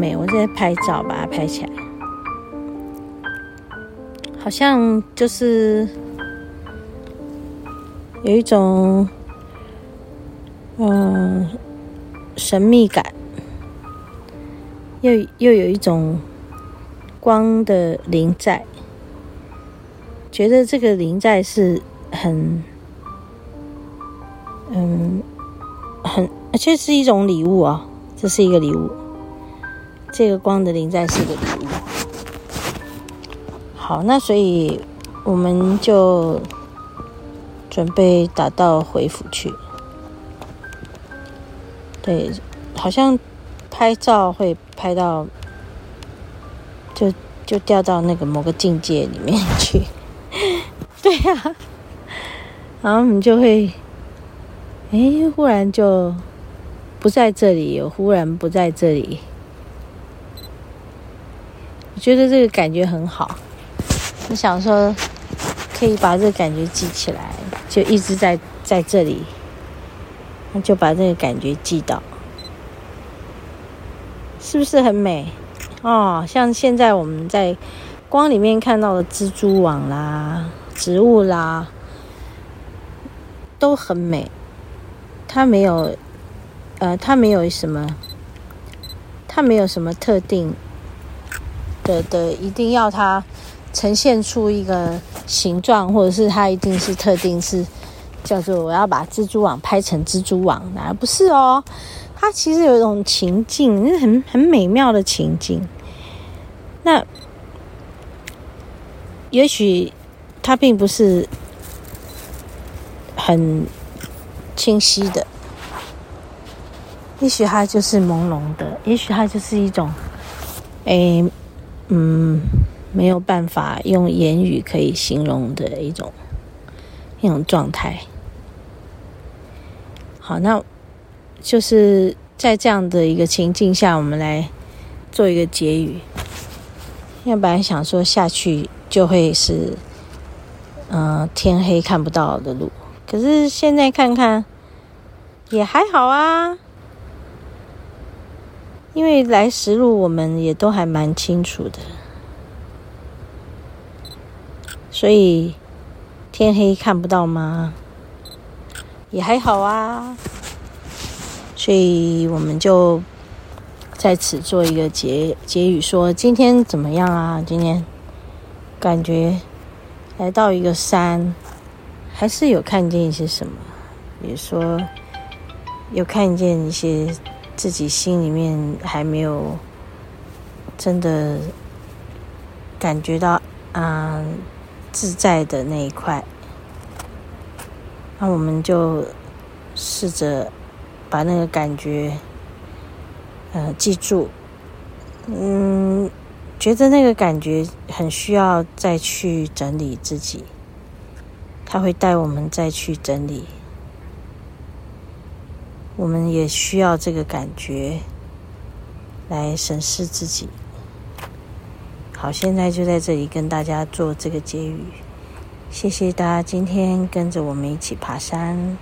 很美。我在拍照，把它拍起来，好像就是有一种嗯神秘感，又又有一种光的灵在，觉得这个灵在是很嗯很，而且是一种礼物啊，这是一个礼物。这个光的临在是个图。好，那所以我们就准备打道回府去。对，好像拍照会拍到，就就掉到那个某个境界里面去。对呀、然后我们就会，哎，忽然就不在这里，又忽然不在这里。觉得这个感觉很好，我想说可以把这个感觉记起来，就一直在在这里，那就把这个感觉记到，是不是很美？哦，像现在我们在光里面看到的蜘蛛网啦、植物啦，都很美。它没有，呃，它没有什么，它没有什么特定。的的，一定要它呈现出一个形状，或者是它一定是特定是叫做我要把蜘蛛网拍成蜘蛛网，而不是哦。它其实有一种情境，很很美妙的情境。那也许它并不是很清晰的，也许它就是朦胧的，也许它就是一种诶。嗯，没有办法用言语可以形容的一种一种状态。好，那就是在这样的一个情境下，我们来做一个结语。要不然想说下去就会是，嗯、天黑看不到的路。可是现在看看也还好啊。因为来时路我们也都还蛮清楚的，所以天黑看不到吗？也还好啊，所以我们就在此做一个结结语，说今天怎么样啊？今天感觉来到一个山，还是有看见一些什么？比如说有看见一些。自己心里面还没有真的感觉到啊自在的那一块，那我们就试着把那个感觉呃记住，嗯，觉得那个感觉很需要再去整理自己，他会带我们再去整理。我们也需要这个感觉来审视自己。好，现在就在这里跟大家做这个结语。谢谢大家今天跟着我们一起爬山，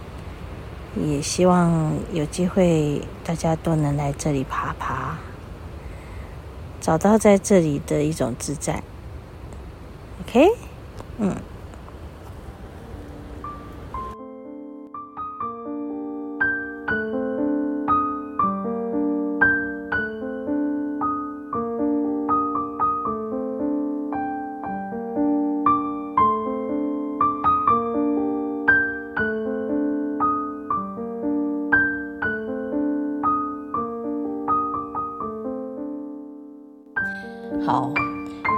也希望有机会大家都能来这里爬爬，找到在这里的一种自在。OK，嗯。好，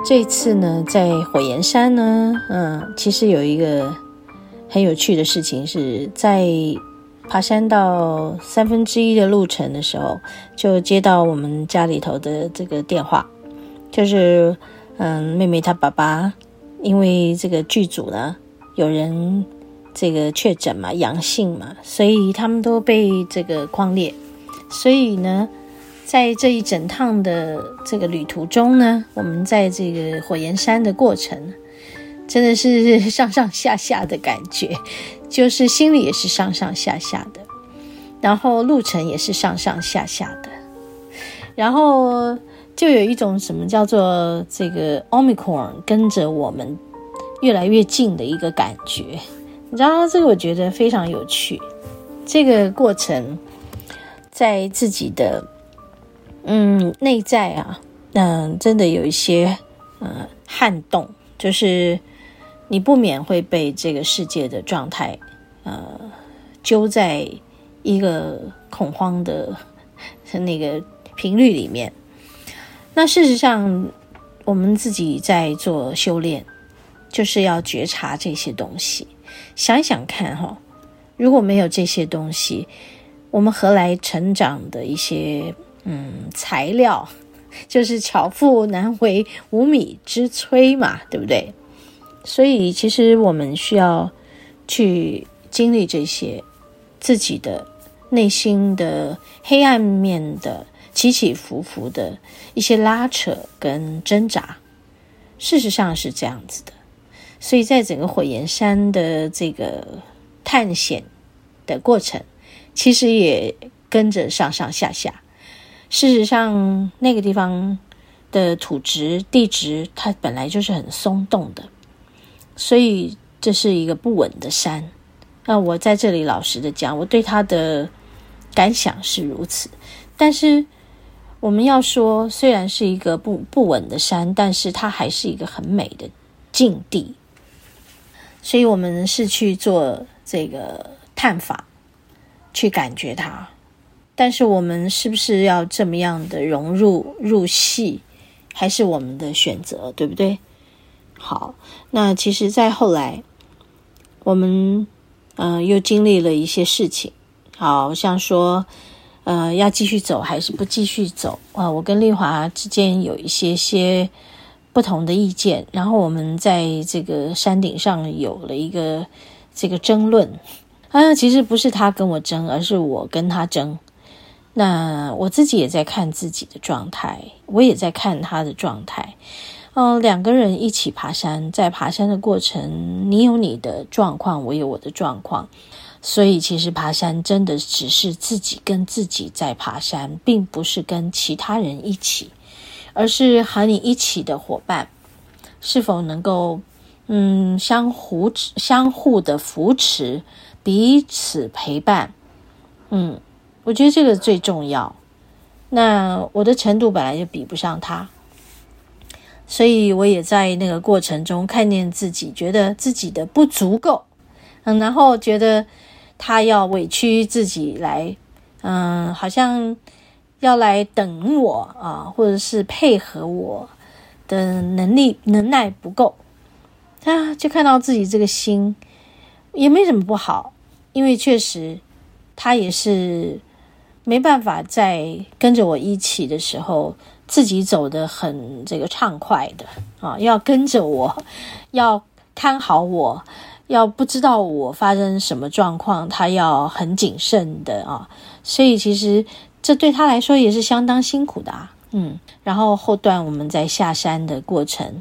这次呢，在火焰山呢，嗯，其实有一个很有趣的事情是，在爬山到三分之一的路程的时候，就接到我们家里头的这个电话，就是嗯，妹妹她爸爸因为这个剧组呢有人这个确诊嘛，阳性嘛，所以他们都被这个匡列，所以呢。在这一整趟的这个旅途中呢，我们在这个火焰山的过程，真的是上上下下的感觉，就是心里也是上上下下的，然后路程也是上上下下的。然后就有一种什么叫做这个 Omicron 跟着我们越来越近的一个感觉，你知道这个我觉得非常有趣。这个过程在自己的嗯内在啊，嗯、真的有一些呃撼动，就是你不免会被这个世界的状态呃揪在一个恐慌的那个频率里面。那事实上，我们自己在做修炼，就是要觉察这些东西。想想看哈。如果没有这些东西，我们何来成长的一些嗯材料？就是巧妇难为无米之炊嘛，对不对？所以其实我们需要去经历这些自己的内心的黑暗面的起起伏伏的一些拉扯跟挣扎。事实上是这样子的，所以在整个火焰山的这个。探险的过程，其实也跟着上上下下。事实上，那个地方的土质、地质，它本来就是很松动的，所以这是一个不稳的山。那我在这里老实的讲，我对它的感想是如此。但是我们要说，虽然是一个不不稳的山，但是它还是一个很美的境地。所以我们是去做。这个探访，去感觉它，但是我们是不是要这么样的融入入戏，还是我们的选择，对不对？好，那其实，在后来，我们嗯、呃、又经历了一些事情，好像说，呃，要继续走还是不继续走啊、我跟丽华之间有一些些不同的意见，然后我们在这个山顶上有了一个。这个争论啊，其实不是他跟我争，而是我跟他争。那我自己也在看自己的状态，我也在看他的状态。嗯、两个人一起爬山，在爬山的过程，你有你的状况，我有我的状况。所以，其实爬山真的只是自己跟自己在爬山，并不是跟其他人一起，而是和你一起的伙伴是否能够。嗯，相互相互的扶持，彼此陪伴。嗯，我觉得这个最重要。那我的程度本来就比不上他，所以我也在那个过程中看见自己，觉得自己的不足够。嗯，然后觉得他要委屈自己来，嗯，好像要来等我啊，或者是配合我的能力能耐不够。啊，就看到自己这个心也没什么不好，因为确实他也是没办法在跟着我一起的时候，自己走得很这个畅快的啊，要跟着我，要看好我，要不知道我发生什么状况，他要很谨慎的啊，所以其实这对他来说也是相当辛苦的啊，嗯，然后后段我们在下山的过程，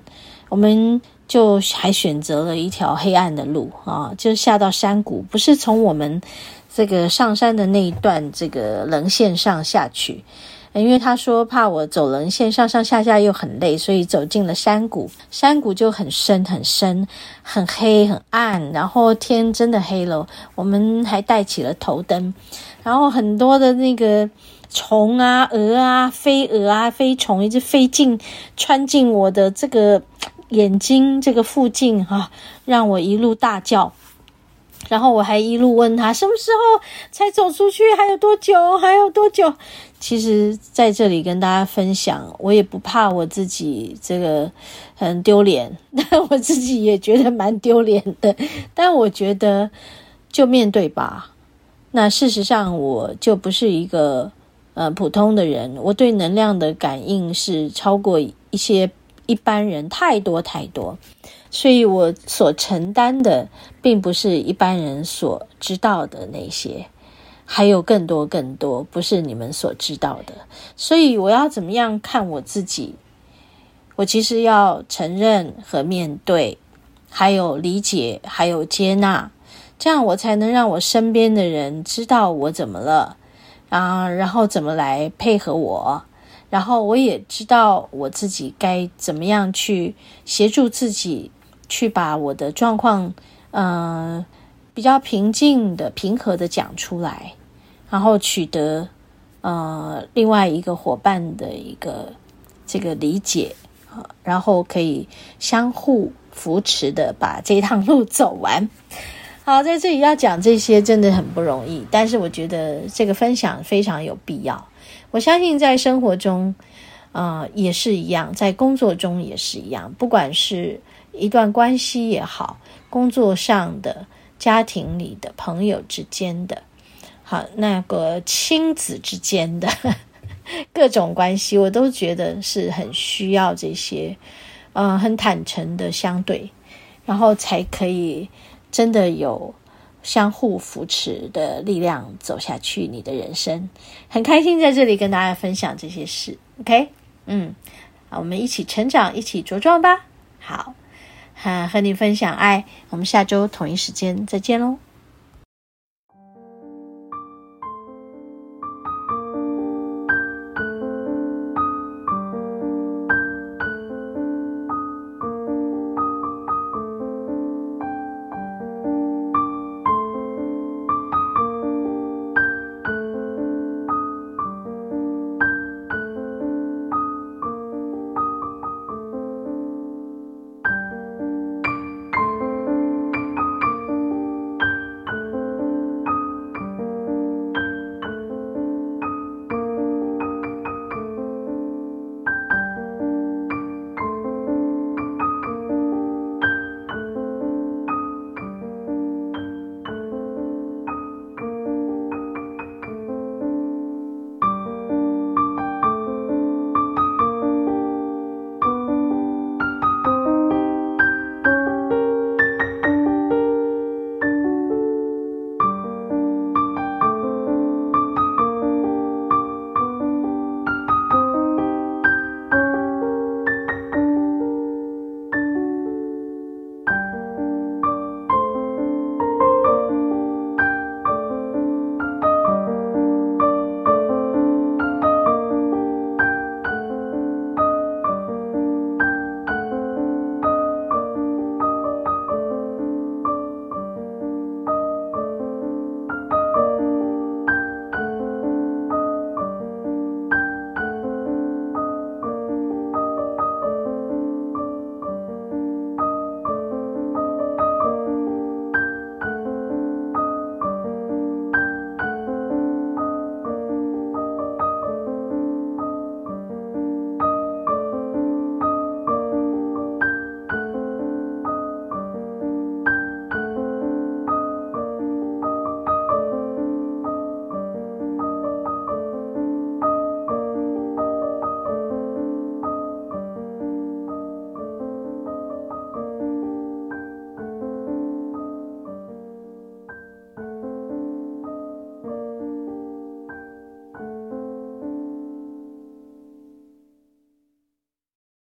我们。就还选择了一条黑暗的路啊，就下到山谷，不是从我们这个上山的那一段这个棱线上下去，因为他说怕我走棱线上上下下又很累，所以走进了山谷。山谷就很深很深，很黑很暗，然后天真的黑了，我们还带起了头灯，然后很多的那个虫啊、蛾啊、飞蛾啊、飞虫一直飞进穿进我的这个。眼睛这个附近哈、啊，让我一路大叫，然后我还一路问他什么时候才走出去，还有多久，还有多久？其实在这里跟大家分享，我也不怕我自己这个很丢脸，但 我自己也觉得蛮丢脸的。但我觉得就面对吧。那事实上，我就不是一个呃普通的人，我对能量的感应是超过一些。一般人太多太多，所以我所承担的并不是一般人所知道的那些，还有更多更多不是你们所知道的。所以我要怎么样看我自己？我其实要承认和面对，还有理解，还有接纳，这样我才能让我身边的人知道我怎么了啊，然后怎么来配合我。然后我也知道我自己该怎么样去协助自己，去把我的状况，呃，比较平静的、平和的讲出来，然后取得呃另外一个伙伴的一个这个理解，然后可以相互扶持的把这一趟路走完。好，在这里要讲这些真的很不容易，但是我觉得这个分享非常有必要。我相信在生活中，呃，也是一样，在工作中也是一样。不管是一段关系也好，工作上的、家庭里的、朋友之间的，好，那个亲子之间的各种关系，我都觉得是很需要这些，呃，很坦诚的相对，然后才可以真的有。相互扶持的力量走下去，你的人生很开心在这里跟大家分享这些事。OK，嗯，好，我们一起成长，一起茁壮吧。好，哈，和你分享爱，我们下周同一时间再见喽。